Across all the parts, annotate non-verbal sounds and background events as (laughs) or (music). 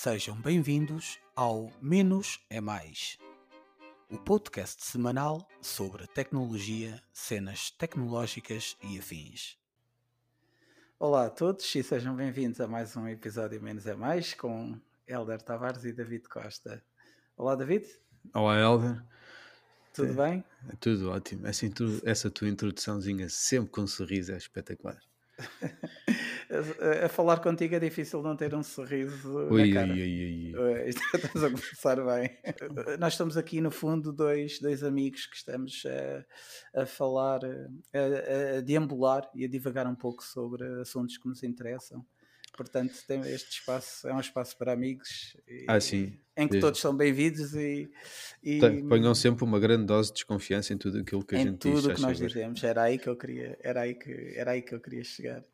Sejam bem-vindos ao Menos é Mais, o podcast semanal sobre tecnologia, cenas tecnológicas e afins. Olá a todos e sejam bem-vindos a mais um episódio Menos é Mais com Helder Tavares e David Costa. Olá, David. Olá, Helder. Tudo bem? É tudo ótimo. Essa, essa tua introduçãozinha sempre com um sorriso é espetacular. (laughs) a, a, falar contigo é difícil não ter um sorriso ui, na cara. Ui, ui, ui. (laughs) (laughs) Estamos a começar bem. Nós estamos aqui, no fundo, dois, dois amigos que estamos a, a falar, a, a deambular e a divagar um pouco sobre assuntos que nos interessam. Portanto, tem este espaço é um espaço para amigos e, ah, sim. em que é. todos são bem-vindos e, e ponham sempre uma grande dose de desconfiança em tudo aquilo que a gente diz. Em tudo o que nós dizemos, era aí que eu queria, era aí que, era aí que eu queria chegar.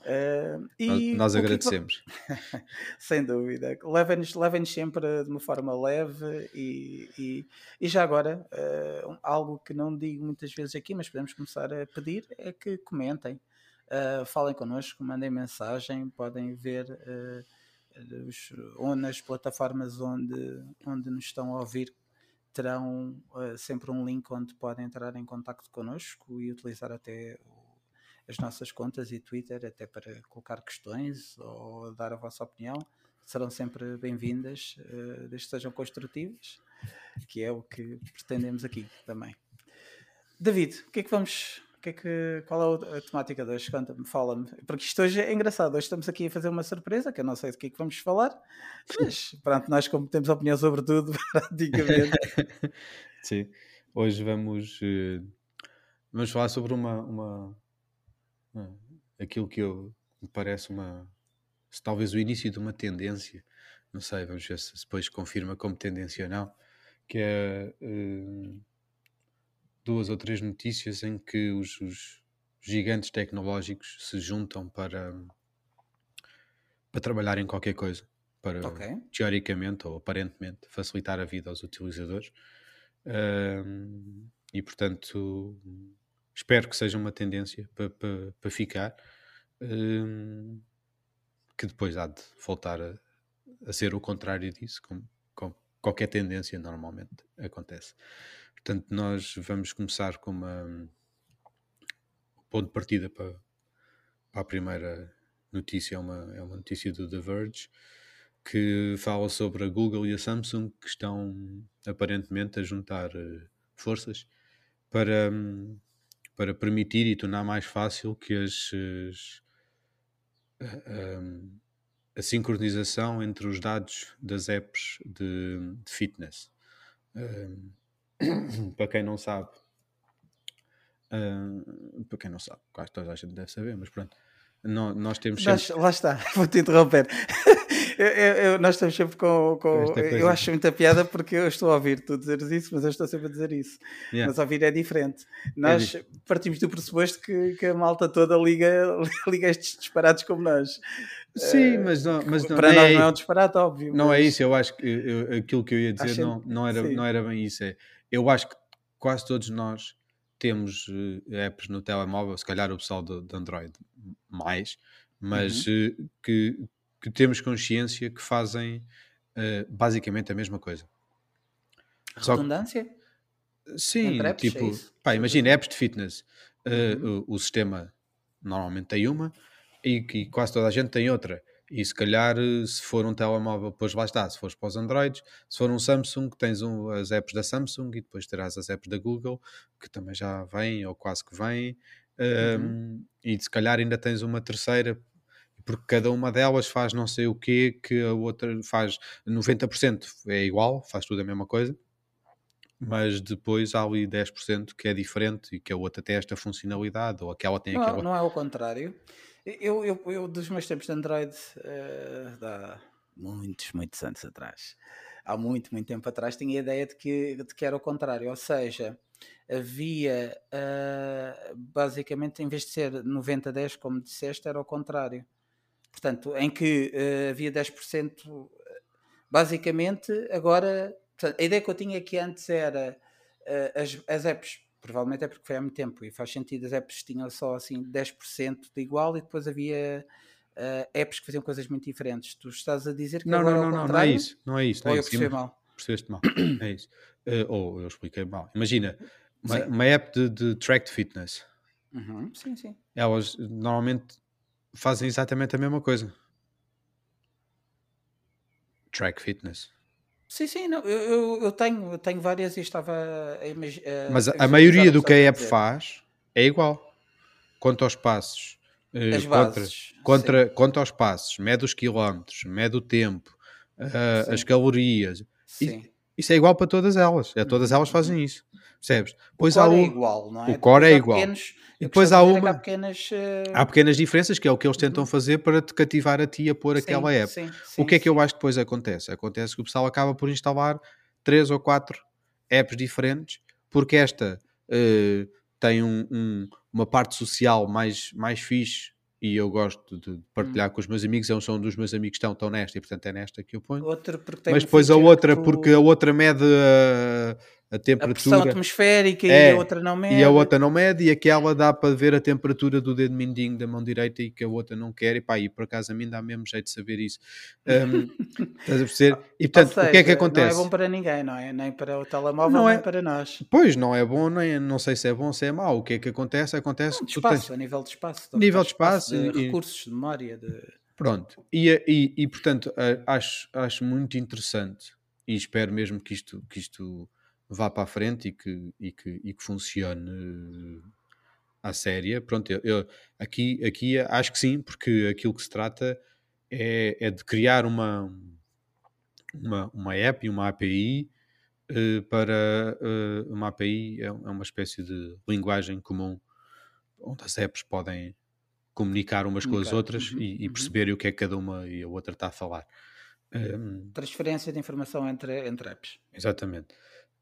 Uh, e nós, nós agradecemos. Que... (laughs) Sem dúvida. Levem-nos levem sempre de uma forma leve e, e, e já agora, uh, algo que não digo muitas vezes aqui, mas podemos começar a pedir, é que comentem. Uh, falem connosco, mandem mensagem, podem ver os, nas plataformas onde, onde nos estão a ouvir terão sempre um link onde podem entrar em contato connosco e utilizar até as nossas contas e Twitter até para colocar questões ou dar a vossa opinião. Serão sempre bem-vindas, uh, desde que sejam construtivas, que é o que pretendemos aqui também. David, o que é que vamos que é que, qual é a temática de hoje? Conta-me, fala-me. Porque isto hoje é engraçado. Hoje estamos aqui a fazer uma surpresa, que eu não sei do que é que vamos falar, mas pronto, nós como temos opinião sobre tudo, (laughs) praticamente. (laughs) Sim, hoje vamos, uh, vamos falar sobre uma, uma aquilo que eu, me parece uma talvez o início de uma tendência. Não sei, vamos ver se depois confirma como tendência ou não, que é. Uh, duas ou três notícias em que os, os gigantes tecnológicos se juntam para, para trabalhar em qualquer coisa, para okay. teoricamente ou aparentemente facilitar a vida aos utilizadores. E portanto, espero que seja uma tendência para, ficar, um, que depois há de voltar a, a ser o contrário disso, como, como qualquer tendência normalmente acontece. Portanto, nós vamos começar com uma um ponto de partida para, para a primeira notícia, é uma, é uma notícia do The Verge que fala sobre a Google e a Samsung que estão aparentemente a juntar uh, forças para, um, para permitir e tornar mais fácil que as, as um, a sincronização entre os dados das apps de, de fitness. Um, (coughs) para quem não sabe, uh, para quem não sabe, quase toda a gente deve saber, mas pronto, nós, nós temos sempre... Lá está, (laughs) vou-te interromper. Eu, eu, nós estamos sempre com. com eu acho muita piada porque eu estou a ouvir tu dizeres isso, mas eu estou sempre a dizer isso. Yeah. Mas ouvir é diferente. Nós é partimos do pressuposto que, que a malta toda liga, (laughs) liga estes disparados como nós. Sim, uh, mas não, mas não, para nós é, não é um disparate, óbvio. Não é é isso, eu acho que eu, aquilo que eu ia dizer não, não, era, não era bem isso. É, eu acho que quase todos nós temos uh, apps no telemóvel, se calhar o pessoal de, de Android mais, mas uhum. uh, que, que, temos consciência que fazem uh, basicamente a mesma coisa. Redundância? Que, sim, apps, tipo, é pá, imagina apps de fitness. Uhum. O, o, sistema normalmente tem uma e que quase toda a gente tem outra. E se calhar, eh, se for um telemóvel, depois lá está, se fores para os Androids, se for um Samsung, tens um, as apps da Samsung e depois terás as apps da Google, que também já vêm, ou quase que vêm, uhum. um, e se calhar ainda tens uma terceira, porque cada uma delas faz não sei o quê, que a outra faz 90% é igual, faz tudo a mesma coisa, mas depois há ali 10% que é diferente e que a outra tem esta funcionalidade, ou aquela tem não, aquela. Não é o contrário. Eu, eu, eu dos meus tempos de Android, uh, há muitos, muitos anos atrás, há muito, muito tempo atrás, tinha a ideia de que, de que era o contrário, ou seja, havia uh, basicamente, em vez de ser 90-10, como disseste, era o contrário. Portanto, em que uh, havia 10%, basicamente, agora, portanto, a ideia que eu tinha é que antes era as, as apps provavelmente é porque foi há muito tempo e faz sentido, as apps tinham só assim 10% de igual e depois havia uh, apps que faziam coisas muito diferentes. Tu estás a dizer que Não, agora não, não, não, não é isso. Não é isso. Não ou é eu isso. percebi mal? Percebeste mal. É isso. (coughs) Eh, ou eu expliquei mal. Imagina, uma, uma app de, de tracked fitness. Uhum, Sim, sim. Elas normalmente fazem exatamente a mesma coisa. Track fitness. Sim, sim, não, eu, eu, tenho, eu tenho várias e estava a imagi- a Mas a, a maioria do que a app faz é igual. Quanto aos passos. eh, As contra, bases. contra, quanto aos passos, mede os quilómetros, mede o tempo, Sim. as calorias. Sim. Isso é igual para todas elas. É, todas elas fazem isso. Percebes? Depois o há core é um- igual, não é? o core é Depois há igual. pequenos- E depois há uma- Há pequenas. eh, Há pequenas diferenças que é o que eles tentam fazer para te cativar a ti a pôr sim, aquela app. sim, o que é sim, que eu acho que depois acontece? Acontece que o pessoal acaba por instalar três ou quatro apps diferentes, porque esta eh, tem um- um- uma parte social mais, mais fixe e eu gosto de partilhar Hum. com os meus amigos. Eles são dos meus amigos que estão, estão nesta e portanto é nesta que eu ponho. Porque tem Mas um depois a outra, tu- porque a outra mede a, a a pressão temperatura. atmosférica e É, a outra não mede. E a outra não mede, e aquela dá para ver a temperatura do dedo mindinho da mão direita e que a outra não quer, e pá, e por acaso a mim dá mesmo jeito de saber isso. Um, (laughs) estás a perceber? E Ou portanto, o que é que seja, acontece? Não é bom para ninguém, não é? Nem para o telemóvel, Não nem é- para nós. Pois, não é bom, nem, não sei se é bom ou se é mau. O que é que acontece? Acontece Não, tu tens. espaço, a nível de espaço. Nível de espaço, espaço de e- e- recursos, de memória. De... Pronto, e, e, e portanto acho, acho muito interessante e espero mesmo que isto, que isto vá para a frente e que, e que, e que funcione eh, à séria. Pronto, eu, eu- aqui, aqui acho que sim, porque aquilo que se trata é, é de criar uma, uma, uma app e uma API eh, para eh, uma API é, é uma espécie de linguagem comum onde as apps podem comunicar umas com as outras uhum, e, e uhum. perceberem o que é que cada uma e a outra está a falar. Um, Transferência de informação entre, entre apps. exatamente.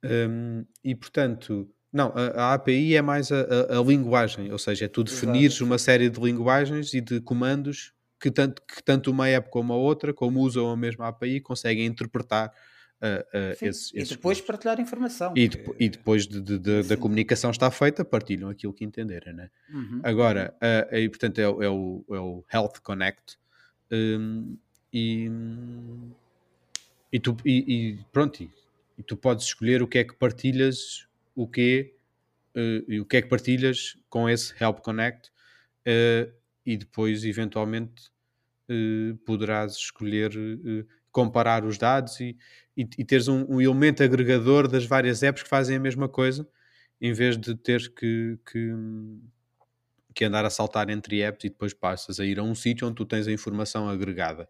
Um, e portanto, não, a, a API é mais a, a- a linguagem, ou seja, é tu definires Exato, uma série de linguagens e de comandos que tanto, que tanto uma app como a outra, como usam a mesma API, conseguem interpretar uh, uh, Sim, esses, e esses depois comandos. partilhar informação. E, depo- e depois de, de- de- da comunicação está feita, partilham aquilo que entenderem, né? Uhum. Agora, ah, aí, portanto, é, o- é o, é o Health Connect. hum, e, e, tu, e, e pronto, e, tu podes escolher o que é que partilhas, o que e o que é que partilhas com esse Help Connect eh, e depois, eventualmente, eh, poderás escolher eh, comparar os dados e, e, e teres um, um elemento agregador das várias apps que fazem a mesma coisa, em vez de teres que, que, que andar a saltar entre apps e depois passas a ir a um sítio onde tu tens a informação agregada.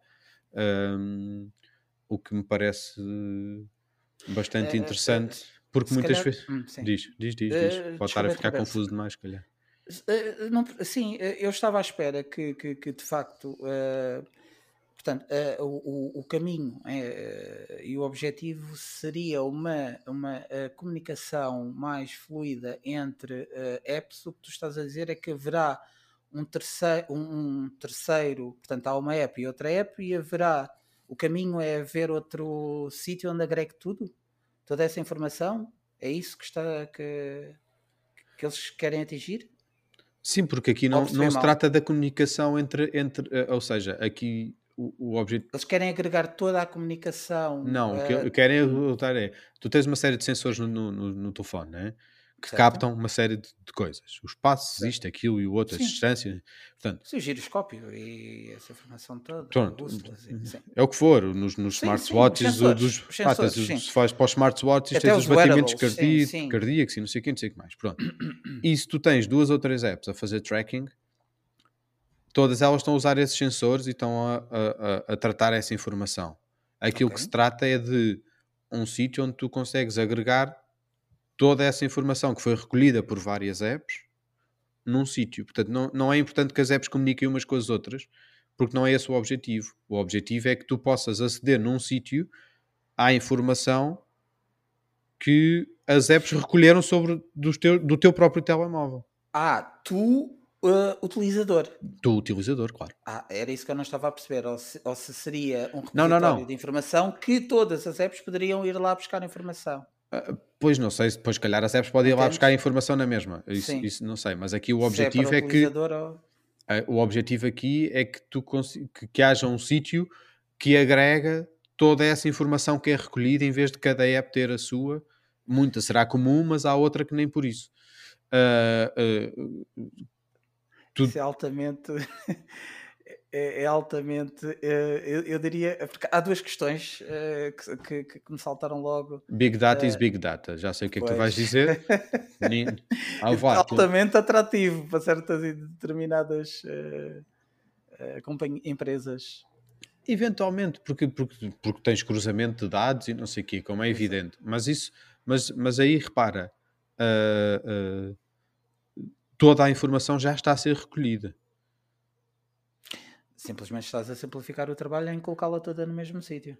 Um, o que me parece bastante é, interessante, porque Se muitas vezes. hum, sim. Diz, diz, diz, diz. Eh, Pode estar a ficar confuso demais, se calhar. Eh, não- sim, eh, eu estava à espera que, que- que, de facto, eh, portanto, eh, o, o- caminho eh, e o objetivo seria uma, uma eh, comunicação mais fluida entre eh, apps. O que tu estás a dizer é que haverá um terceiro, um, um terceiro, portanto, há uma app e outra app, e haverá o caminho é haver outro sítio onde agregue tudo, toda essa informação. É isso que está que, que eles querem atingir? Sim, porque aqui não, não se mal. trata da comunicação entre. entre eh, ou seja, aqui o, o objetivo. Eles querem agregar toda a comunicação. Não, o que querem notar é. Tu tens uma série de sensores no, no, no- telefone, né? Que Certo. captam uma série de, de coisas. Os passos, Certo. isto, aquilo e o outro, as Sim. distâncias. Portanto, sim, o giroscópio e essa informação toda. Pronto. sim. é o que for, nos, nos Sim, smartwatches, sim, os dos, sensores, pá, tens sensores, sim. se faz para os smartwatches, Até tens os os batimentos cardíacos e não sei o que, não sei o que mais. Pronto. (clears throat) e se tu tens duas ou três apps a fazer tracking, todas elas estão a usar esses sensores e estão a, a- a- a tratar essa informação. Aquilo que Ok. se trata é de um sítio onde tu consegues agregar toda essa informação que foi recolhida por várias apps num sítio. Portanto, não, não é importante que as apps comuniquem umas com as outras, porque não é esse o objetivo. O objetivo é que tu possas aceder num sítio à informação que as apps recolheram sobre do teu, do teu próprio telemóvel. Ah, tu, eh, utilizador. Do utilizador, claro. Ah, era isso que eu não estava a perceber. Ou se, ou se seria um Não, não, repositório não. de informação que todas as apps poderiam ir lá buscar informação. Ah, Pois não sei, se depois, calhar, as apps podem ir lá Entendes? buscar a informação na mesma. Isso, isso não sei, mas aqui o é objetivo é, o que ou- o objetivo aqui é que, tu que, que haja um sítio que agrega toda essa informação que é recolhida em vez de cada app ter a sua. Muita será comum, mas há outra que nem por isso. Uh, uh, tu... Isso é altamente. É, é, altamente. Uh, eu, eu, diria. Porque há duas questões que, que, que, me saltaram logo. Big Data is Big Data. Já sei o que pois. é que tu vais dizer. (laughs) altamente atrativo para certas e determinadas empresas Eventualmente, porque, porque, porque tens cruzamento de dados e não sei o quê, como é evidente. Mas isso, mas, mas aí repara, uh, uh, toda a informação já está a ser recolhida. Simplesmente estás a simplificar o trabalho em colocá-la toda no mesmo sítio.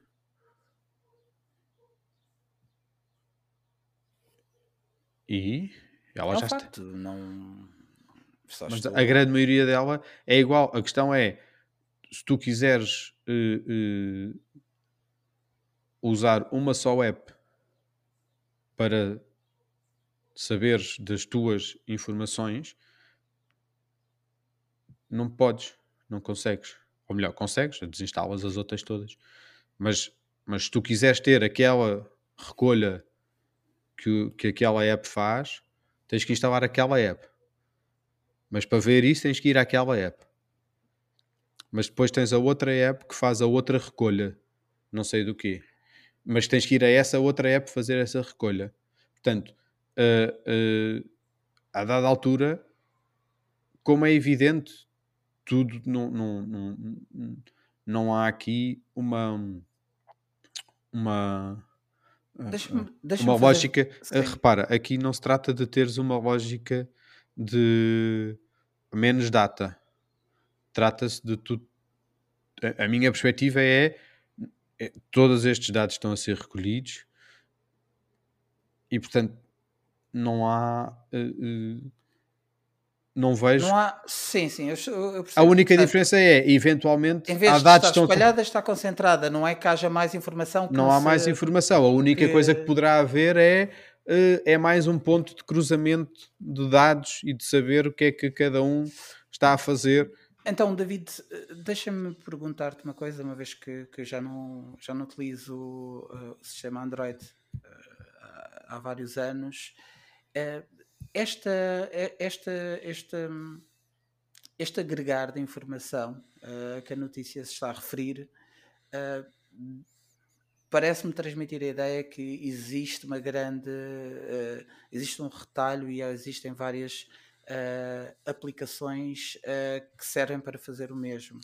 E ela é já facto, está. Não... Mas a grande maioria dela é igual. A questão é se tu quiseres uh, uh, usar uma só app para saberes das tuas informações, não podes, não consegues. Ou melhor, consegues, desinstalas as outras todas. Mas, mas se tu quiseres ter aquela recolha que, que aquela app faz, tens que instalar aquela app. Mas para ver isso tens que ir àquela app mas depois tens a outra app que faz a outra recolha, não sei do quê, mas tens que ir a essa outra app fazer essa recolha. Portanto, uh, uh, a dada altura, como é evidente, tudo não, não, não, não há aqui uma uma deixa-me, deixa uma lógica. Fazer... Repara, aqui não se trata de teres uma lógica de menos data trata-se de tudo. A, a minha perspectiva é, é, todos estes dados estão a ser recolhidos e portanto não há uh, uh, não vejo. Não há sim sim eu, eu a única diferença é eventualmente em vez há dados estar espalhada está concentrada não é que haja mais informação não há mais informação. A única que... coisa que poderá haver é uh, é mais um ponto de cruzamento de dados e de saber o que é que cada um está a fazer. Então, David, deixa-me perguntar-te uma coisa, uma vez que, que já, não, já não utilizo uh, o sistema Android uh, há vários anos. Uh, esta, esta, esta, este agregar de informação uh, que a notícia se está a referir uh, parece-me transmitir a ideia que existe uma grande. Uh, existe um retalho e existem várias aplicações que servem para fazer o mesmo.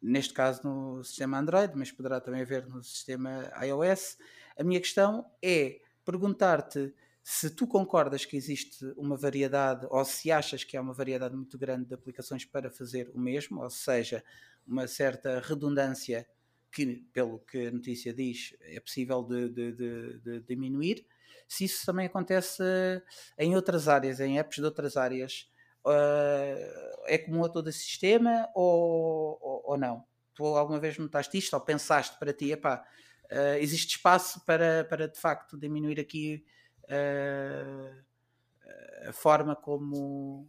Neste caso no sistema Android, mas poderá também haver no sistema iOS. A minha questão é perguntar-te se tu concordas que existe uma variedade, ou se achas que há uma variedade muito grande de aplicações para fazer o mesmo, ou seja, uma certa redundância que, pelo que a notícia diz, é possível de, de, de, de diminuir, se isso também acontece em outras áreas, em apps de outras áreas. Uh, é comum a todo o sistema ou, ou, ou, não? Tu alguma vez notaste isto ou pensaste para ti, epá, uh, existe espaço para, para de facto diminuir aqui a forma como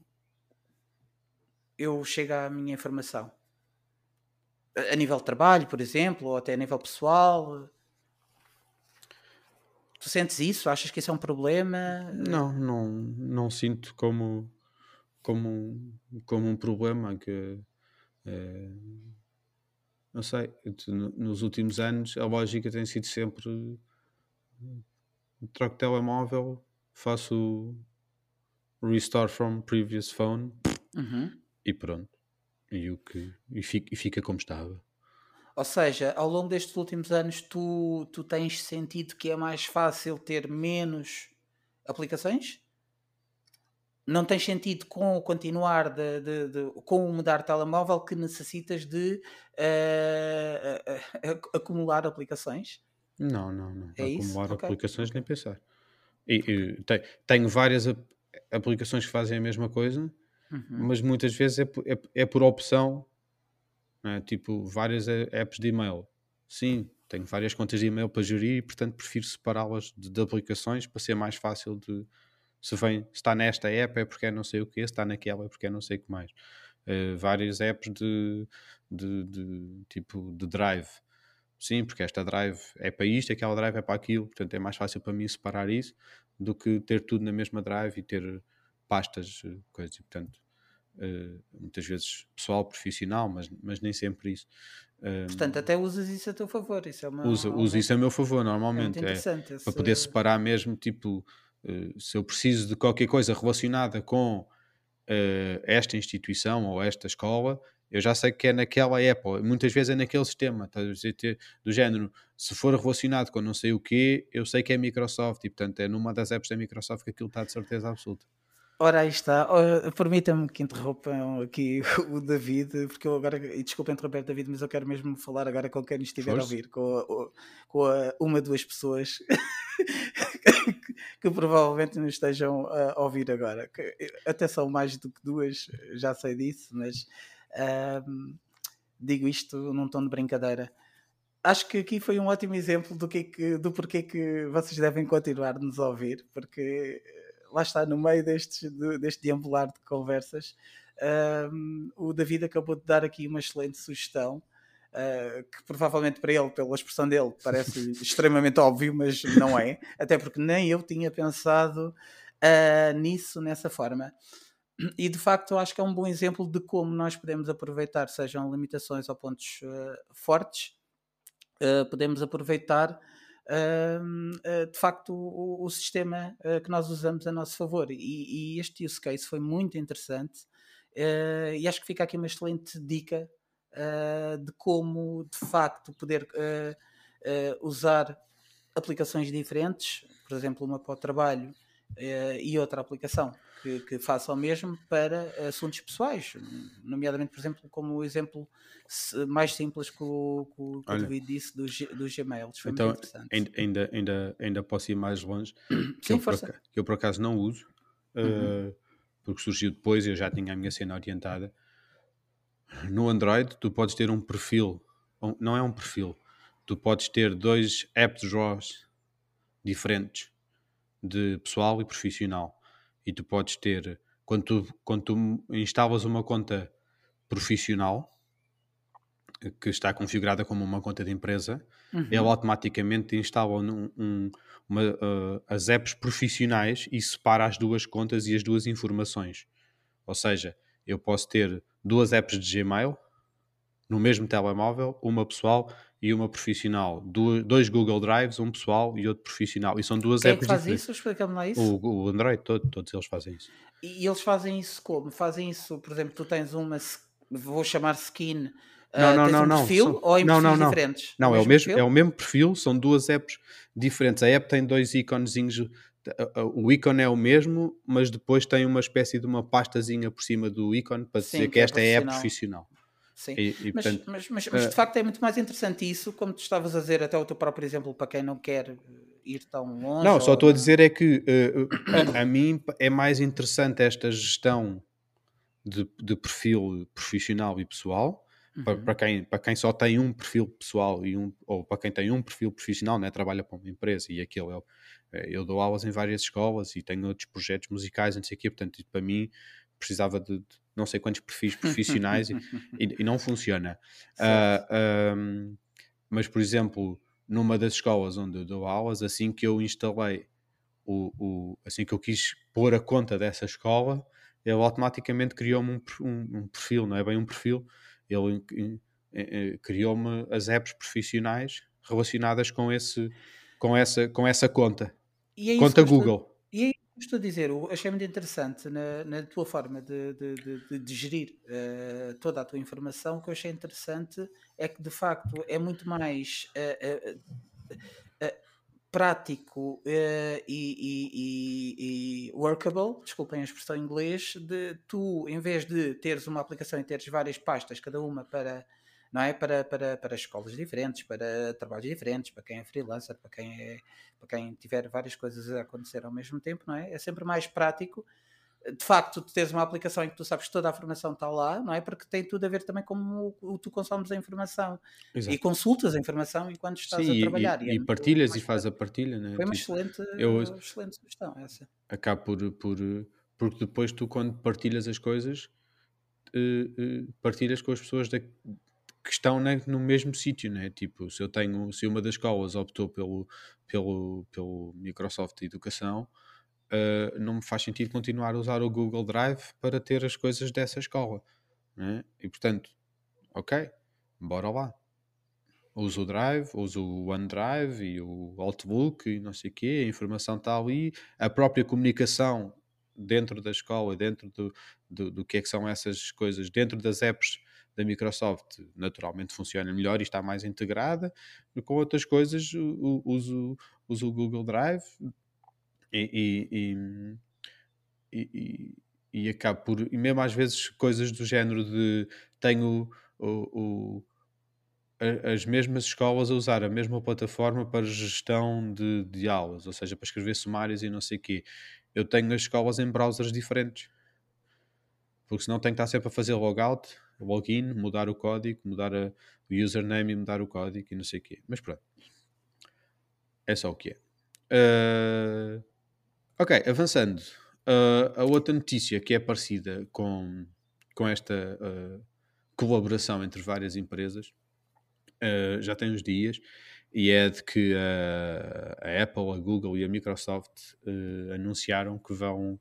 eu chego à minha informação? A nível de trabalho, por exemplo, ou até a nível pessoal? Tu sentes isso? Achas que isso é um problema? Não, não, não sinto como, como, como um problema que é, não sei, nos últimos anos a lógica tem sido sempre troco telemóvel, faço restore from previous phone uhum. e pronto. E, o que, e, fica, e fica como estava. Ou seja, ao longo destes últimos anos, tu, tu tens sentido que é mais fácil ter menos aplicações? Não tens sentido com o continuar de, de, de, com o mudar telemóvel que necessitas de uh, uh, uh, acumular aplicações? Não, não, não. É acumular isso? aplicações okay. nem pensar. E, e, tenho, tenho várias aplicações que fazem a mesma coisa, uhum. mas muitas vezes é, é, é por opção é? Tipo, várias apps de e-mail. Sim, tenho várias contas de e-mail para gerir e, portanto, prefiro separá-las de, de, aplicações para ser mais fácil de. Se vem, se está nesta app é porque é não sei o que, se está naquela é porque é não sei o que mais. uh, várias apps de, de, de, tipo de drive. Sim, porque esta drive é para isto, aquela drive é para aquilo, portanto é mais fácil para mim separar isso do que ter tudo na mesma drive e ter pastas, eh, coisas, e portanto uh, muitas vezes pessoal, profissional, mas, mas nem sempre isso. Portanto, até usas isso a teu favor. Isso é uma, uso, uso isso a meu favor, normalmente. É, é para poder separar mesmo, tipo, uh, se eu preciso de qualquer coisa relacionada com esta instituição ou esta escola, eu já sei que é naquela época, muitas vezes é naquele sistema, tá dizer, do género, se for relacionado com não sei o quê, eu sei que é Microsoft, e portanto é numa das apps da Microsoft que aquilo está de certeza absoluta. Ora, aí está. Permita-me que interrompam aqui (laughs) o David, porque eu agora, e desculpa interromper David, mas eu quero mesmo falar agora com quem estiver Força. a ouvir, com, a, com a, uma, duas pessoas (laughs) que, que, provavelmente nos estejam a ouvir agora. Até são mais do que duas, já sei disso, mas um, digo isto num tom de brincadeira. Acho que aqui foi um ótimo exemplo do, que, é que do porquê que vocês devem continuar a nos ouvir, porque lá está, no meio destes, deste deambular de conversas, um, o David acabou de dar aqui uma excelente sugestão. Uh, que provavelmente para ele, pela expressão dele, parece (laughs) extremamente óbvio, mas não é, até porque nem eu tinha pensado uh, nisso nessa forma. E de facto, acho que é um bom exemplo de como nós podemos aproveitar, sejam limitações ou pontos uh, fortes, podemos aproveitar uh, de facto o, o sistema uh, que nós usamos a nosso favor. E, e este use case foi muito interessante uh, e acho que fica aqui uma excelente dica de como de facto poder usar aplicações diferentes, por exemplo, uma para o trabalho e outra aplicação que, que faça o mesmo para assuntos pessoais, nomeadamente, por exemplo, como o exemplo mais simples que o, que o, Olha, David disse dos do Gmails. Foi então, muito interessante. Ainda, ainda, ainda posso ir mais longe, que, Sim, eu, por, que eu por acaso não uso, uhum. uh, porque surgiu depois e eu já tinha a minha cena orientada. No Android, tu podes ter um perfil, não é um perfil, tu podes ter dois app draws diferentes de pessoal e profissional e tu podes ter, quando tu, quando tu instalas uma conta profissional que está configurada como uma conta de empresa, uhum. ele automaticamente instala um, um, uma, uh, as apps profissionais e separa as duas contas e as duas informações. Ou seja, eu posso ter duas apps de Gmail no mesmo telemóvel, uma pessoal e uma profissional. dois Google Drives, um pessoal e outro profissional. E são duas Quem apps é que faz diferentes. isso? Explica-me lá isso. O, o Android, todo, todos eles fazem isso. E, eles fazem isso como? Fazem isso, por exemplo, tu tens uma, vou chamar skin, não, não, uh, não, um não. perfil são... ou em não, não, não. diferentes? Não, é o, mesmo, é o mesmo perfil, são duas apps diferentes. A app tem dois íconezinhos, o ícone é o mesmo, mas depois tem uma espécie de uma pastazinha por cima do ícone para Sim, dizer que, é esta é a app profissional. Sim, e, e, mas, portanto, mas, mas, mas, de facto é muito mais interessante isso, como tu estavas a dizer, até o teu próprio exemplo, para quem não quer eh, ir tão longe. Não, só estou a dizer é que uh, a, a, mim é mais interessante esta gestão de, de perfil profissional e pessoal. Uhum. Para, para, quem, para quem só tem um perfil pessoal e um, ou para quem tem um perfil profissional, né, trabalha para uma empresa e aquele eu, eu dou aulas em várias escolas e tenho outros projetos musicais, não sei o quê, portanto, para mim precisava de, de não sei quantos perfis (laughs) profissionais e, e, e, não funciona. Uh, um, mas, por exemplo, numa das escolas onde eu dou aulas, assim que eu instalei o, o assim que eu quis pôr a conta dessa escola, ele automaticamente criou-me um, um, um, perfil, não é bem um perfil, ele criou-me as apps profissionais relacionadas com esse com essa com essa conta. É conta Google. Estou a dizer, achei muito interessante na, na tua forma de, de, de, de gerir uh, toda a tua informação. O que eu achei interessante é que de facto é muito mais uh, uh, prático e, e, e, e, workable, desculpem a expressão em inglês, de tu, em vez de teres uma aplicação e teres várias pastas, cada uma para não é? Para, para, para escolas diferentes, para trabalhos diferentes, para quem é freelancer, para quem, é, para quem tiver várias coisas a acontecer ao mesmo tempo, não é? É sempre mais prático. De facto, tu tens uma aplicação em que tu sabes que toda a informação está lá, não é? Porque tem tudo a ver também com o, o tu consomes a informação Exato. e consultas a informação enquanto estás Sim, a trabalhar. E, e, e é partilhas e faz a partilha, né? Foi uma tipo, excelente, eu, excelente sugestão essa. Acabo por, por, porque depois tu, quando partilhas as coisas, uh, uh, partilhas com as pessoas da, que estão né, no mesmo sítio, né? Tipo, se eu tenho, se uma das escolas optou pelo, pelo, pelo Microsoft Educação, uh, não me faz sentido continuar a usar o Google Drive para ter as coisas dessa escola, né? E portanto, ok, bora lá. Uso o Drive, uso o OneDrive e o Outlook e não sei o quê, a informação está ali, a própria comunicação dentro da escola, dentro do, do, do que é que são essas coisas, dentro das apps da Microsoft naturalmente funciona melhor e está mais integrada. Com outras coisas, uso, uso o Google Drive e, e, e, e, acabo por. E mesmo às vezes coisas do género de tenho o, o as mesmas escolas a usar a mesma plataforma para gestão de, de aulas, ou seja, para escrever sumários e não sei o quê. Eu tenho as escolas em browsers diferentes. Porque senão tenho que estar sempre a fazer logout, login, mudar o código, mudar a, o username e mudar o código e não sei o quê. Mas pronto. É só o que é. Uh, ok, avançando. Uh, a outra notícia que é parecida com, com esta uh, colaboração entre várias empresas já tem uns dias e é de que a Apple, a Google e a Microsoft anunciaram que vão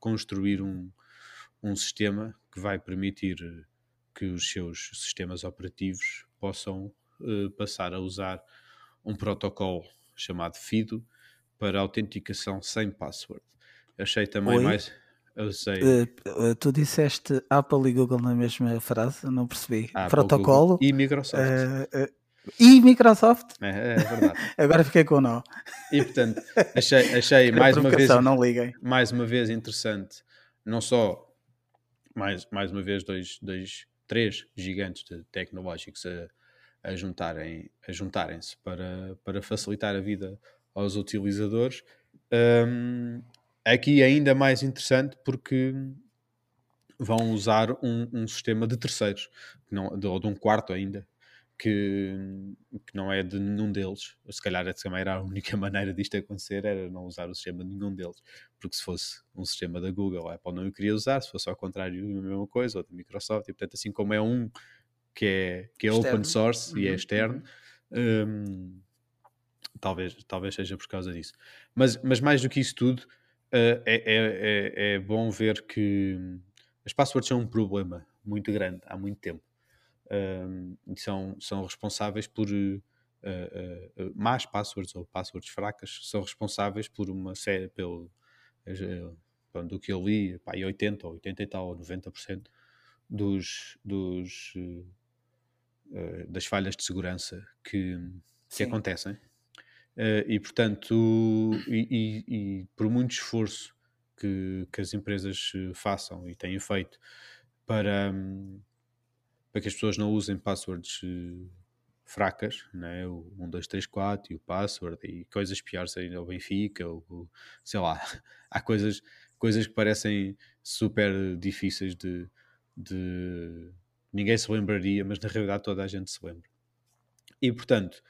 construir um, um sistema que vai permitir que os seus sistemas operativos possam uh, passar a usar um protocolo chamado FIDO para autenticação sem password. Achei também Oi? mais. Uh, tu disseste Apple e Google na mesma frase, não percebi. Apple, protocolo. Google e Microsoft. e Microsoft? É, é verdade. (laughs) Agora fiquei com o nó. E portanto, achei, achei mais uma vez. Não liguem. Mais uma vez interessante. Não só mais, mais uma vez dois, dois, três gigantes tecnológicos a, a juntarem a juntarem-se para, para facilitar a vida aos utilizadores. Um, aqui é ainda mais interessante porque vão usar um, um sistema de terceiros, não, de, ou de um quarto ainda, que, que não é de nenhum deles. Se calhar essa era a única (laughs) maneira disto acontecer, era não usar o sistema de nenhum deles. Porque se fosse um sistema da Google, a Apple não o queria usar, se fosse ao contrário, a mesma coisa, ou da Microsoft, e portanto, assim como é um que é, que é open source uhum. e é uhum, externo, uhum. um, talvez, talvez seja por causa disso. Mas, mas mais do que isso tudo, uh, é, é, é, é bom ver que as passwords são um problema muito grande há muito tempo um, são, são responsáveis por uh, uh, más passwords ou passwords fracas, são responsáveis por uma série, pelo, uh, do que eu li, pá, 80 ou 80 e tal, ou 90% dos, dos, das falhas de segurança que, que acontecem. e portanto, e, e, e, por muito esforço que, que as empresas façam e têm feito para, um, para que as pessoas não usem passwords uh, fracas, né? o 1, 2, 3, 4 e o password e coisas piores ainda o Benfica, ou, sei lá, (laughs) há coisas, coisas que parecem super difíceis de, de ninguém se lembraria, mas na realidade toda a gente se lembra. E portanto,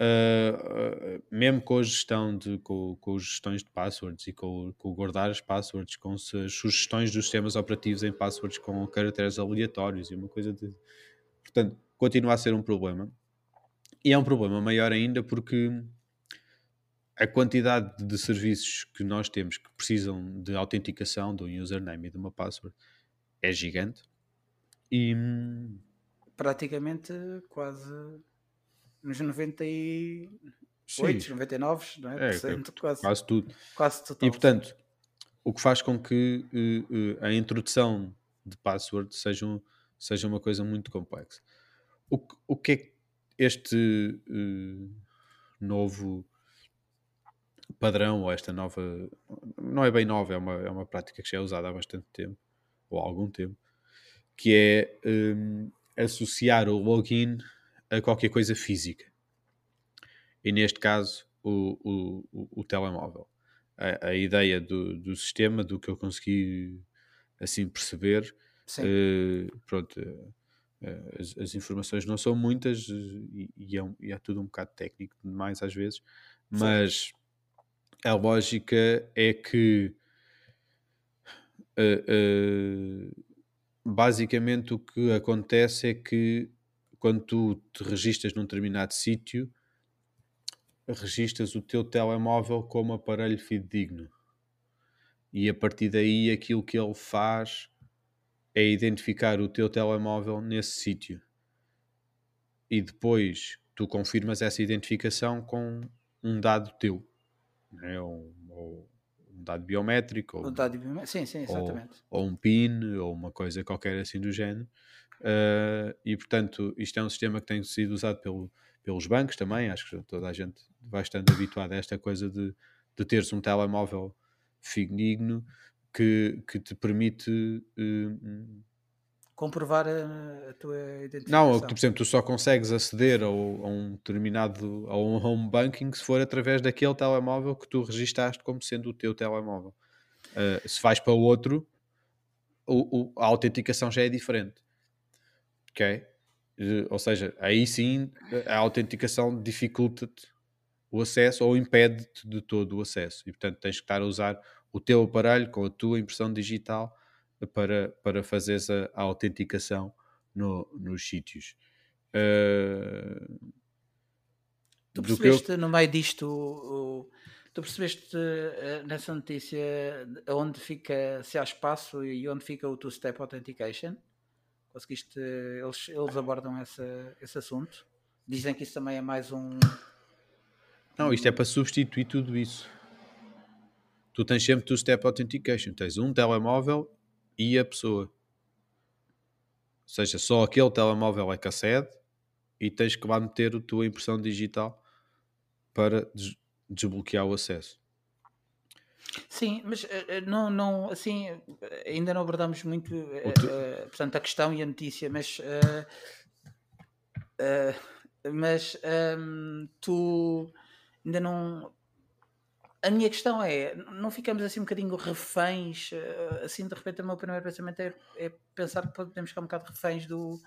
uh, mesmo com a gestão de, com, com as gestões de passwords e com, com guardar as passwords, com as sugestões dos sistemas operativos em passwords com caracteres aleatórios e uma coisa de. Portanto, continua a ser um problema. E é um problema maior ainda porque a quantidade de serviços que nós temos que precisam de autenticação de um username e de uma password é gigante. E praticamente quase nos 98, Sim. 99, não é? é, quase, quase tudo. Quase total. E portanto, o que faz com que uh, uh, a introdução de password seja, um, seja uma coisa muito complexa. O, o que é que este uh, novo padrão, ou esta nova. Não é bem nova, é uma, é uma prática que já é usada há bastante tempo, ou há algum tempo, que é um, associar o login a qualquer coisa física. E neste caso, o, o, o, telemóvel. A, a ideia do, do, sistema, do que eu consegui assim perceber, uh, pronto, uh, as, as, informações não são muitas e, e, é, e, é, tudo um bocado técnico demais às vezes, mas Sim. a lógica é que uh, basicamente o que acontece é que quando tu te registras num determinado sítio, registras o teu telemóvel como aparelho fidedigno. E a partir daí aquilo que ele faz é identificar o teu telemóvel nesse sítio. E depois tu confirmas essa identificação com um dado teu. Né? Ou, ou um dado biométrico. Ou, Um dado biométrico. Sim, sim, exatamente. ou um PIN, ou uma coisa qualquer assim do género. Uh, e portanto, isto é um sistema que tem sido usado pelo, pelos bancos também. Acho que toda a gente vai estando habituada a esta coisa de, de teres um telemóvel fidedigno que, que te permite. uh, Comprovar a, a tua identificação. não, por exemplo, tu só consegues aceder ao, a um determinado a um home banking se for através daquele telemóvel que tu registaste como sendo o teu telemóvel. Uh, se vais para outro, o, o- a autenticação já é diferente. Ok? Ou seja, aí sim a autenticação dificulta-te o acesso ou impede-te de todo o acesso. E portanto tens que estar a usar o teu aparelho com a tua impressão digital para, para fazeres a, a autenticação no- nos sítios. Uh, Tu que eu- percebeste no meio disto, o- o- tu percebeste eh, nessa notícia onde fica, se há espaço e onde fica o two-step authentication? Conseguiste, eles, eles abordam essa, esse assunto. Dizem que isso também é mais um. Não, isto é para substituir tudo isso. Tu tens sempre two-step authentication. Tens um telemóvel e a pessoa. Ou seja, só aquele telemóvel é que acede e tens que lá meter a tua impressão digital para des- desbloquear o acesso. Sim, mas eh, eh, não, não, assim, eh, ainda não abordamos muito, eh, eh, portanto, a questão e a notícia, mas, eh, eh, mas ehm, tu ainda não. A minha questão é, não ficamos assim um bocadinho reféns, eh, assim de repente o meu primeiro pensamento é, é pensar que podemos ficar um bocado reféns do,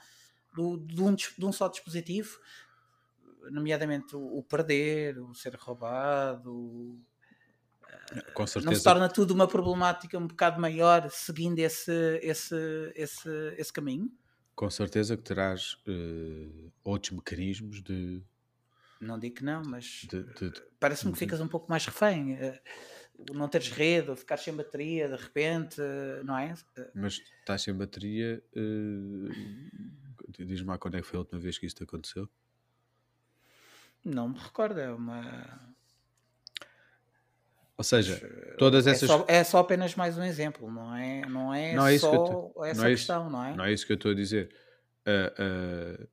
do, de, um, dis- de um só dispositivo, nomeadamente o, o perder, o ser roubado, não se torna tudo uma problemática um bocado maior seguindo esse, esse, esse, esse caminho? Com certeza que terás eh, outros mecanismos de, Não digo que não, mas parece-me que ficas um pouco mais refém. eh, Não teres rede, ou ficares sem bateria de repente, eh, não é? Mas estás sem bateria. Diz-me lá quando é que foi a última vez que isto aconteceu. Não me recordo, é uma. Ou seja, todas É essas. só, é só apenas mais um exemplo, não é, não é, Não é isso que eu só te- essa não é isso- questão, não é? Não é isso que eu estou a dizer. Ah, ah,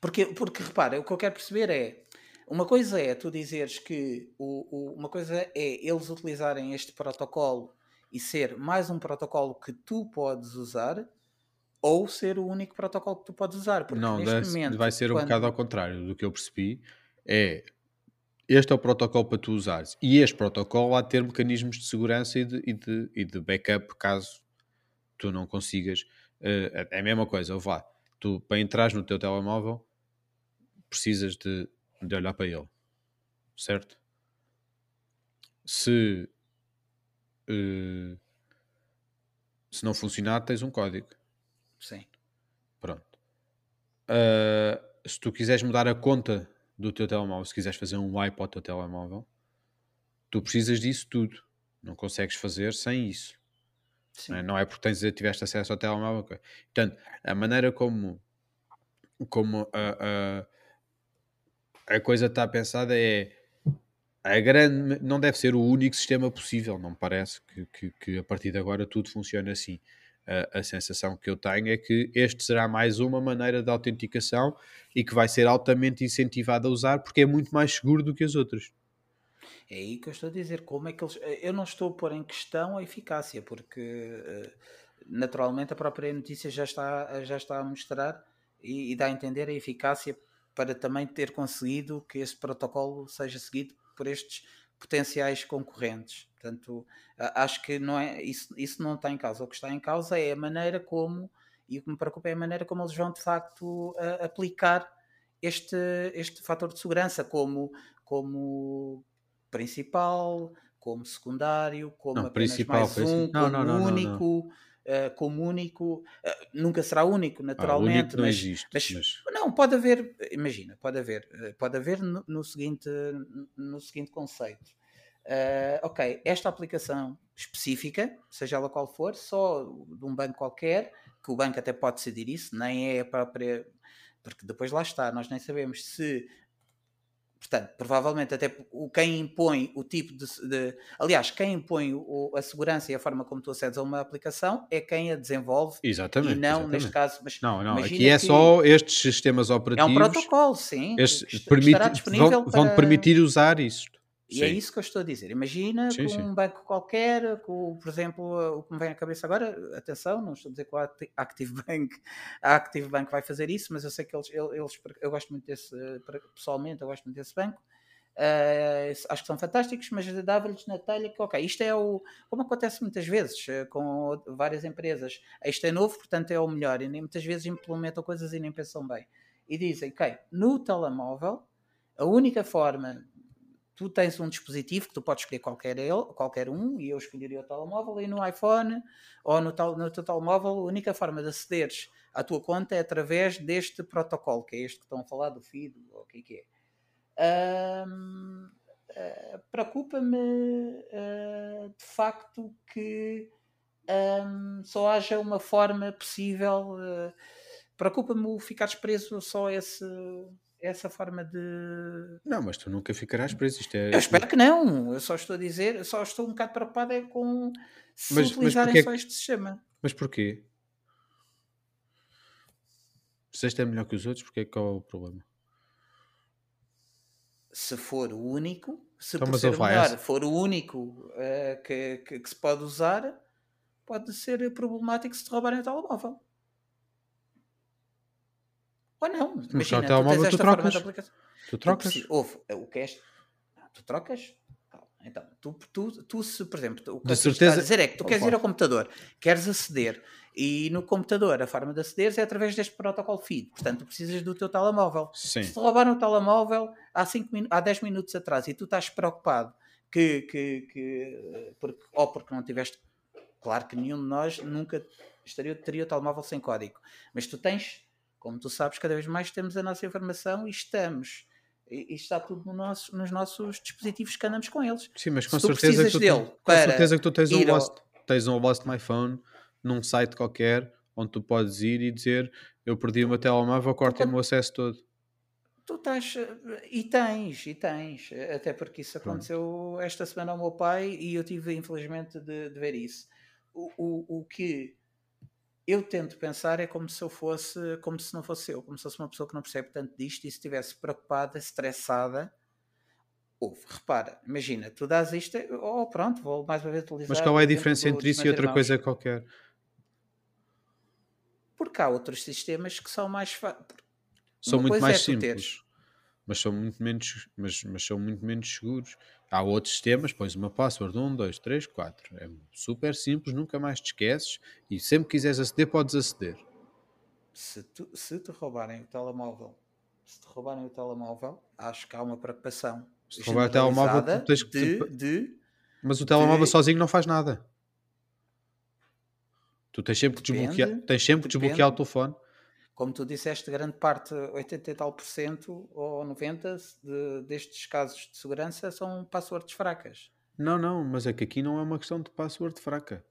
Porque, porque repara, o que eu quero perceber é uma coisa é tu dizeres que o, o- uma coisa é eles utilizarem este protocolo e ser mais um protocolo que tu podes usar ou ser o único protocolo que tu podes usar. Porque não, neste deve- momento, vai ser um quando- bocado ao contrário do que eu percebi. É este é o protocolo para tu usares. E este protocolo há de ter mecanismos de segurança e de, e de, e de backup caso tu não consigas. eh, é a mesma coisa, lá. Tu, para entrar no teu telemóvel, precisas de, de olhar para ele. Certo? Se, eh, se não funcionar, tens um código. Sim. Pronto. Ah, se tu quiseres mudar a conta do teu telemóvel, se quiseres fazer um wipe ao teu telemóvel, tu precisas disso tudo. Não consegues fazer sem isso. Não é, Não é porque tens, tiveste acesso ao telemóvel. Portanto, a maneira como, como a, a, a coisa está pensada é a grande, não deve ser o único sistema possível, não me parece que, que, que a partir de agora tudo funcione assim. A, a sensação que eu tenho é que este será mais uma maneira de autenticação e que vai ser altamente incentivado a usar porque é muito mais seguro do que as outras. É aí que eu estou a dizer. Como é que eles. Eu não estou a pôr em questão a eficácia, porque eh, naturalmente a própria notícia já está, já está a mostrar e, e dá a entender a eficácia para também ter conseguido que esse protocolo seja seguido por estes potenciais concorrentes. Portanto, acho que não é, isso, isso não está em causa. O que está em causa é a maneira como, e o que me preocupa é a maneira como eles vão de facto a- aplicar este, este fator de segurança como, como principal, como secundário, como Não, apenas principal, mais um, não, como não, não, não, não. único. uh, como único, uh, nunca será único, naturalmente. Ah, único não mas, existe. mas, mas- não, pode haver, imagina, pode haver, uh, pode haver no, no seguinte, no seguinte conceito. Uh, ok, esta aplicação específica, seja ela qual for, só de um banco qualquer, que o banco até pode decidir isso, nem é a própria. Porque depois lá está, nós nem sabemos se. Portanto, provavelmente até quem impõe o tipo de. de- aliás, quem impõe o- a segurança e a forma como tu acedes a uma aplicação é quem a desenvolve Exatamente. e não, exatamente. neste caso. Mas Não, não, aqui é só estes sistemas É operativos. um protocolo, sim. estes que est- que permite- vão, vão para- permitir usar isto. E é Sim. isso que eu estou a dizer. Imagina Sim, que sim. um banco qualquer, com, por exemplo, o que me vem à cabeça agora, atenção, não estou a dizer que Acti- Active Bank, a Active Bank vai fazer isso, mas eu sei que eles, eles eu gosto muito desse, pessoalmente, eu gosto muito desse banco. Eh, acho que são fantásticos, mas dava-lhes na telha que, ok, isto é o. Como acontece muitas vezes eh, com várias empresas, isto é novo, portanto é o melhor, e nem muitas vezes implementam coisas e nem pensam bem. E dizem, ok, no telemóvel, a única forma tu tens um dispositivo que tu podes escolher qualquer, ele, qualquer um, e eu escolheria o telemóvel, e no iPhone ou no, tel- no teu telemóvel, a única forma de acederes à tua conta é através deste protocolo, que é este que estão a falar do feed, ou o que é que é. Ah, Preocupa-me ah, de facto que só haja uma forma possível. ah, Preocupa-me ficares preso só a esse, essa forma de, Não, mas tu nunca ficarás preso. Isto é, eu espero que não. Eu só estou a dizer, só estou um bocado preocupado é com se Mas- mas utilizarem porquê só que- este sistema. Mas porquê? Se este é melhor que os outros, porque é que qual é o problema? Se for o único, se Então, por mas ser melhor for o único eh, que, que, que se pode usar, pode ser problemático se te roubarem o telemóvel. Ou não. Imagina, o telemóvel tens tu trocas. de aplicação. Tu Tu trocas? Houve, o que é este? Ah, Tu trocas? Então, tu, tu, tu se, por exemplo, tu- o que estou certeza- a dizer é que tu queres Opa. ir ao computador, queres aceder, e no computador a forma de aceder é através deste protocolo feed. Portanto, tu precisas do teu telemóvel. Sim. Se te roubaram o telemóvel há, cinco há 10 minutos atrás e tu estás preocupado que, que, que porque, ou porque não tiveste, claro que nenhum de nós nunca estaria, teria o telemóvel sem código, mas tu tens, como tu sabes, cada vez mais temos a nossa informação e estamos, e, e está tudo no nosso- nos nossos dispositivos que andamos com eles. Sim, mas com certeza, que tu, com certeza que tu tens um, ao- lost, tens um Lost My Phone num site qualquer onde tu podes ir e dizer eu perdi o meu telemóvel, cortem-me o acesso todo. Tu estás. eh, E tens, e tens. Até porque isso aconteceu esta semana ao meu pai e eu tive, infelizmente, de, de ver isso. O, o, o que eu tento pensar é como se eu fosse, como se não fosse eu, como se fosse uma pessoa que não percebe tanto disto e se estivesse preocupada, estressada. Ouve, repara, imagina, tu dás isto, oh pronto, vou mais uma vez utilizar. Mas qual é a diferença do- entre isso e outra irmãos. coisa qualquer? Porque há outros sistemas que são mais. São muito mais é simples. Mas são muito menos, mas, mas são muito menos seguros. Há outros sistemas, pões uma password 1, 2, 3, 4. É super simples, nunca mais te esqueces e sempre que quiseres aceder, podes aceder. se, tu, se te roubarem o telemóvel, se te roubarem o telemóvel, acho que há uma preocupação Se te roubar o telemóvel, tens que de, de Mas o telemóvel De- sozinho não faz nada. Tu tens sempre que desbloquear, tens sempre que desbloquear o telefone. Como tu disseste, grande parte, 80 e tal por cento ou 90 de, destes casos de segurança são passwords fracas. Não, não, mas é que aqui não é uma questão de password fraca.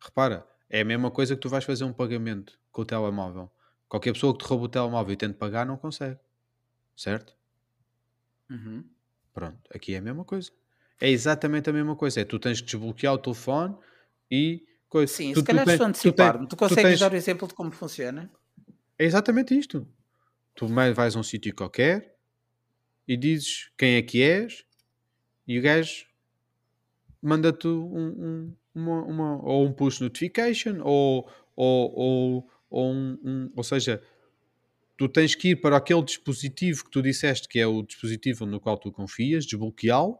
Repara, é a mesma coisa que tu vais fazer um pagamento com o telemóvel. Qualquer pessoa que te rouba o telemóvel e tente pagar não consegue. Certo? Uhum. Pronto, aqui é a mesma coisa. É exatamente a mesma coisa. É tu tens que desbloquear o telefone e coisa. Sim, tu, se calhar estou a tu antecipar-me. Tu, consegues tens- dar o exemplo de como funciona? É exatamente isto. Tu vai- vais a um sítio qualquer e dizes quem é que és e o gajo manda-te um, um- uma, uma- ou um push notification ou, ou, ou, ou um, um- ou seja, tu tens que ir para aquele dispositivo que tu disseste que é o dispositivo no qual tu confias, desbloqueá-lo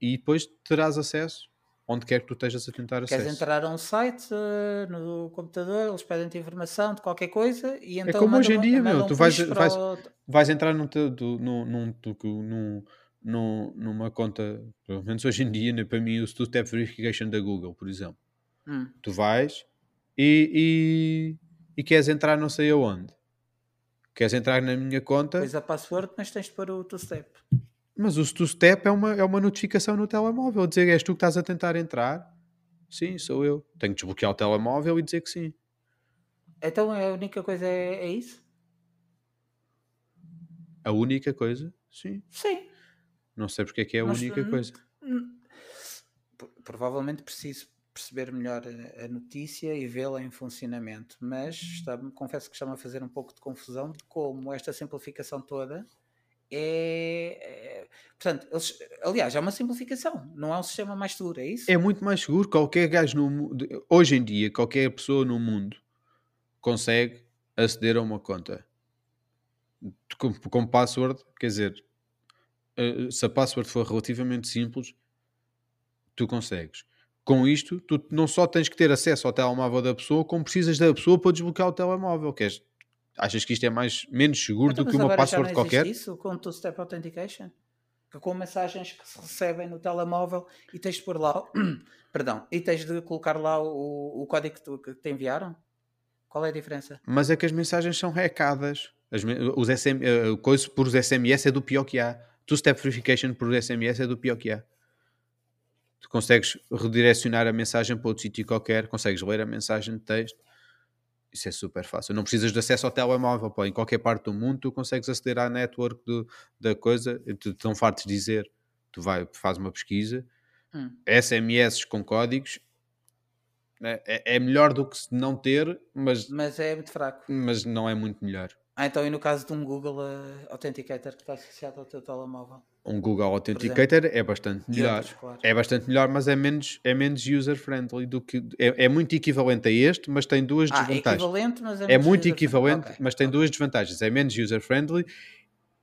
e depois terás acesso onde quer que tu estejas a tentar Queres acesso. entrar a um site eh, no computador, eles pedem-te informação de qualquer coisa e então como hoje em dia, meu, mandam tu um vais- vais- o- vais entrar num, num, num, num, num- numa conta, pelo menos hoje em dia, né, para mim, o two-step verification da Google, por exemplo. Hum. Tu vais, e, e, e queres entrar não sei aonde. Queres entrar na minha conta. Pois a password, mas tens de pôr o two-step. Mas o two-step é uma, é uma notificação no telemóvel. Dizer és tu que estás a tentar entrar. Sim, sou eu. Tenho que desbloquear o telemóvel e dizer que sim. Então a única coisa é, é isso? A única coisa? Sim. Sim. Não sei porque é que é a Mas, única coisa. Provavelmente preciso perceber melhor a, notícia e vê-la em funcionamento, mas está, confesso que está-me a fazer um pouco de confusão de como esta simplificação toda é, é, portanto, eles, aliás, é uma simplificação, não é um sistema mais seguro, é isso? É muito mais seguro. Qualquer gajo no hoje em dia, qualquer pessoa no mundo consegue aceder a uma conta com, com password, quer dizer, eh, se a password for relativamente simples, tu consegues. Com isto, tu não só tens que ter acesso ao telemóvel da pessoa, como precisas da pessoa para desbloquear o telemóvel. Queres, achas que isto é mais, menos seguro então, do que uma password qualquer? isso com two-step authentication? Com mensagens que se recebem no telemóvel e tens de pôr lá, (clears throat) perdão, e tens de colocar lá o, o código que, tu, que te enviaram? Qual é a diferença? Mas é que as mensagens são hackadas. As, os SM, uh, coisa por os SMS é do pior que há. Two-step verification por SMS é do pior que há. Tu consegues redirecionar a mensagem para outro sítio qualquer, consegues ler a mensagem de texto. Isso é super fácil. Não precisas de acesso ao telemóvel. Pô. Em qualquer parte do mundo tu consegues aceder à network do, da coisa. Tu tão fartos de dizer. Tu vai, faz uma pesquisa. Hum. SMS com códigos é, é, é melhor do que não ter, mas, mas é muito fraco. Mas não é muito melhor. Ah, então e no caso de um Google uh, Authenticator que está associado ao teu telemóvel? Um Google Authenticator é bastante melhor. Outros, claro. É bastante melhor, mas é menos, é menos user-friendly do que. É, é, muito equivalente a este, mas tem duas ah, é desvantagens. É equivalente, mas é, é muito equivalente, okay. mas tem okay. duas desvantagens. É menos user-friendly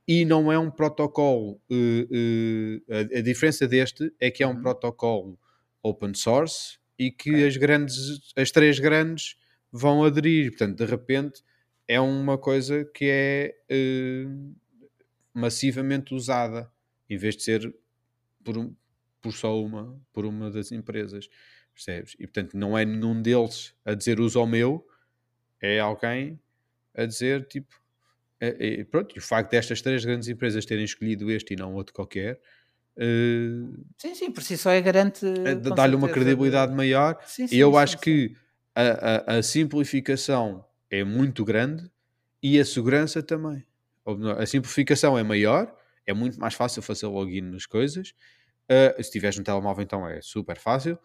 e não é um protocolo. Uh, uh, a, a, diferença deste é que é um uhum. protocolo open source e que okay. as grandes, as três grandes vão aderir. Portanto, de repente, é uma coisa que é uh, massivamente usada, em vez de ser por, por só uma, por uma das empresas. Percebes? E portanto, não é nenhum deles a dizer usa o meu, é alguém a dizer tipo. É, é, pronto, e o facto destas três grandes empresas terem escolhido este e não outro qualquer Uh, sim, sim, por si só é garante. Dá-lhe uma credibilidade de... maior. Sim, sim, eu sim, acho que a, a, a, simplificação é muito grande e a segurança também. A simplificação é maior, é muito mais fácil fazer login nas coisas. Uh, se tiveres um telemóvel, então é super fácil.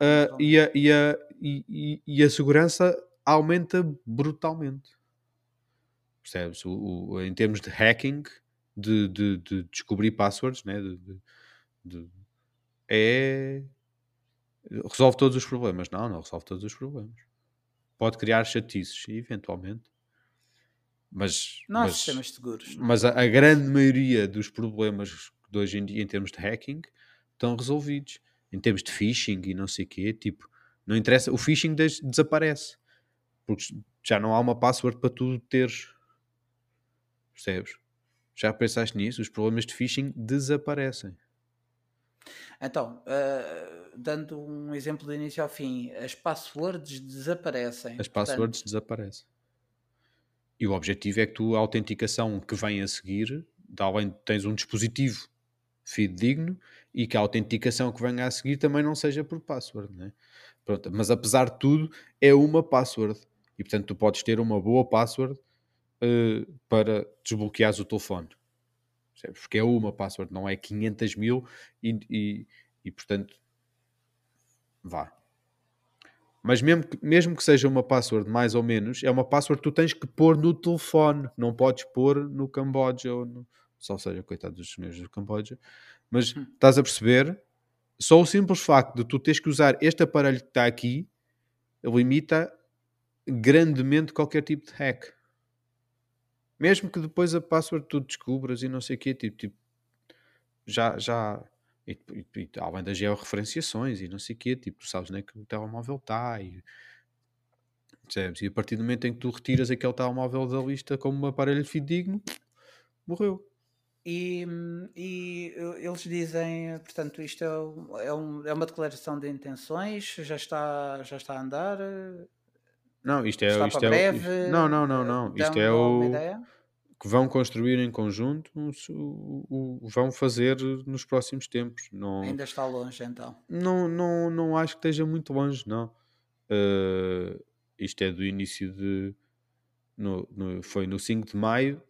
Uh, e, a, e, a, e, e, a segurança aumenta brutalmente. Percebes? O, o, em termos de hacking, de, de, de descobrir passwords, né? de, é resolve todos os problemas. Não, não resolve todos os problemas. Pode criar chatices, eventualmente. Mas, Nós mas, sistemas seguros. Mas a, a, grande maioria dos problemas de hoje em dia, em termos de hacking, estão resolvidos. Em termos de phishing e não sei o quê, tipo, não interessa. O phishing des, desaparece. Porque já não há uma password para tu teres. Percebes? Já pensaste nisso? Os problemas de phishing desaparecem. Então, uh, dando um exemplo de início ao fim, as passwords desaparecem. As passwords portanto... desaparecem. E o objetivo é que tu, a autenticação que vem a seguir, além tens um dispositivo fidedigno e que a autenticação que venha a seguir também não seja por password, né? Pronto, mas apesar de tudo, é uma password. E portanto, tu podes ter uma boa password uh, para desbloquear o telefone porque é uma password, não é 500 mil e, e, e portanto vá. Mas mesmo que, mesmo que seja uma password mais ou menos, é uma password que tu tens que pôr no telefone, não podes pôr no Camboja ou no, só seja, coitado dos senhores do Camboja, mas hum. estás a perceber? Só o simples facto de tu teres que usar este aparelho que está aqui limita grandemente qualquer tipo de hack. Mesmo que depois a password tu descubras e não sei o quê, tipo, tipo já, já, e, e, e, além das georreferenciações e não sei o quê, tipo, tu sabes nem que o telemóvel está e, percebes? E a partir do momento em que tu retiras aquele telemóvel da lista como um aparelho fidedigno, morreu. E, e eles dizem, portanto, isto é, é, um, é uma declaração de intenções, já está, já está a andar, Não, isto é, Está isto é breve? isto- não, não, não, não. Isto é o ideia? Que vão construir em conjunto, o, o- vão fazer nos próximos tempos. Não, Ainda está longe então. não, não, não acho que esteja muito longe, não. Eh, isto é do início de. no- no- foi no 5 de maio,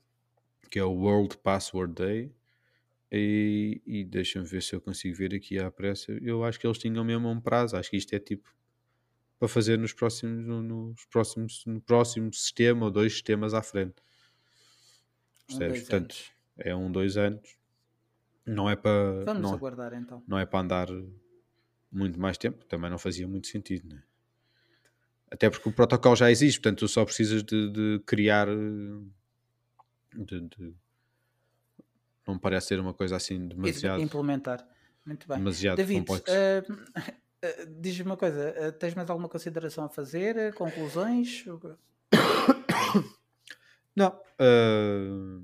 que é o World Password Day. E, e deixa-me ver se eu consigo ver aqui à pressa. Eu acho que eles tinham mesmo um prazo. Acho que isto é tipo para fazer nos próximos, no, nos próximos, no próximo sistema ou dois sistemas à frente. Um, Percebes? dois Portanto, anos. é um, dois anos. Não é para. Vamos Não, aguardar então. não é para andar muito mais tempo, também não fazia muito sentido, né? Até porque o protocolo já existe, portanto tu só precisas de, de criar. de- de- não me parece ser uma coisa assim de demasiado, implementar. Muito bem. demasiado David, complexo. eh, eh, diz-me uma coisa, eh, tens mais alguma consideração a fazer? Conclusões? Não, eh,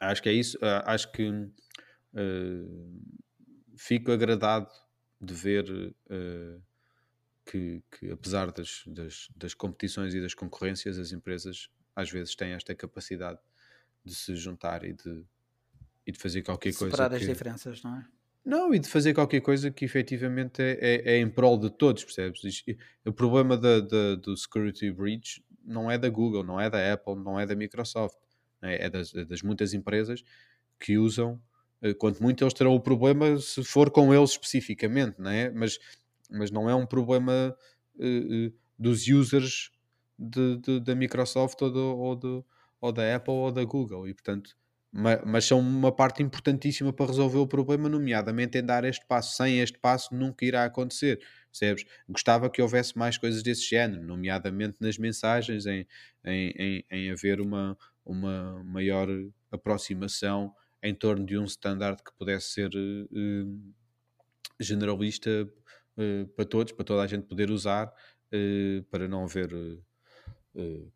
acho que é isso. eh, acho que eh, fico agradado de ver que, que apesar das, das, das competições e das concorrências, as empresas às vezes têm esta capacidade de se juntar e de, e de fazer qualquer coisa. Separar as que- diferenças, não é? Não, e de fazer qualquer coisa que efetivamente é, é, é em prol de todos, percebes? O problema da, da- do security breach não é da Google, não é da Apple, não é da Microsoft, né? é das, é das muitas empresas que usam. eh, Quanto muito eles terão o problema se for com eles especificamente, não é? Mas, mas não é um problema eh, dos users de, de- da Microsoft ou, do, ou, do, ou da Apple ou da Google, e portanto ma- mas são uma parte importantíssima para resolver o problema, nomeadamente em dar este passo. Sem este passo nunca irá acontecer, percebes? Gostava que houvesse mais coisas desse género, nomeadamente nas mensagens, em, em, em, em haver uma, uma maior aproximação em torno de um standard que pudesse ser eh, generalista eh, para todos, para toda a gente poder usar, eh, para não haver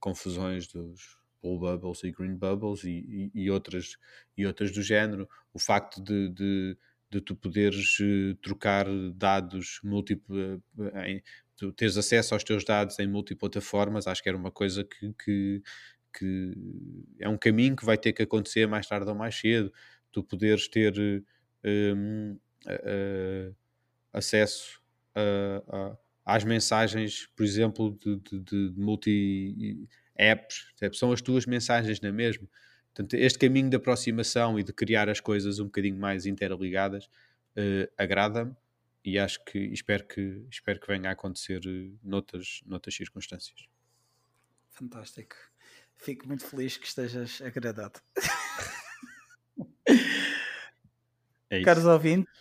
confusões dos blue bubbles e green bubbles e, e, e outras, e outras do género. O facto de, de, de tu poderes eh, trocar dados múltiplo, eh, teres acesso aos teus dados em multiplataformas, acho que era uma coisa que, que, que é um caminho que vai ter que acontecer mais tarde ou mais cedo. Tu poderes ter eh, hum, eh, acesso a- a- às mensagens, por exemplo, de, de- de multi apps, são as tuas mensagens na mesma. Portanto, este caminho de aproximação e de criar as coisas um bocadinho mais interligadas eh, agrada-me e acho que espero que espero que venha a acontecer eh, noutras, noutras circunstâncias. Fantástico. Fico muito feliz que estejas agradado. (laughs) É. Caros ouvintes,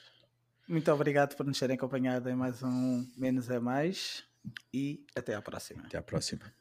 muito obrigado por nos terem acompanhado em mais um Menos é Mais e até à próxima. Até à próxima.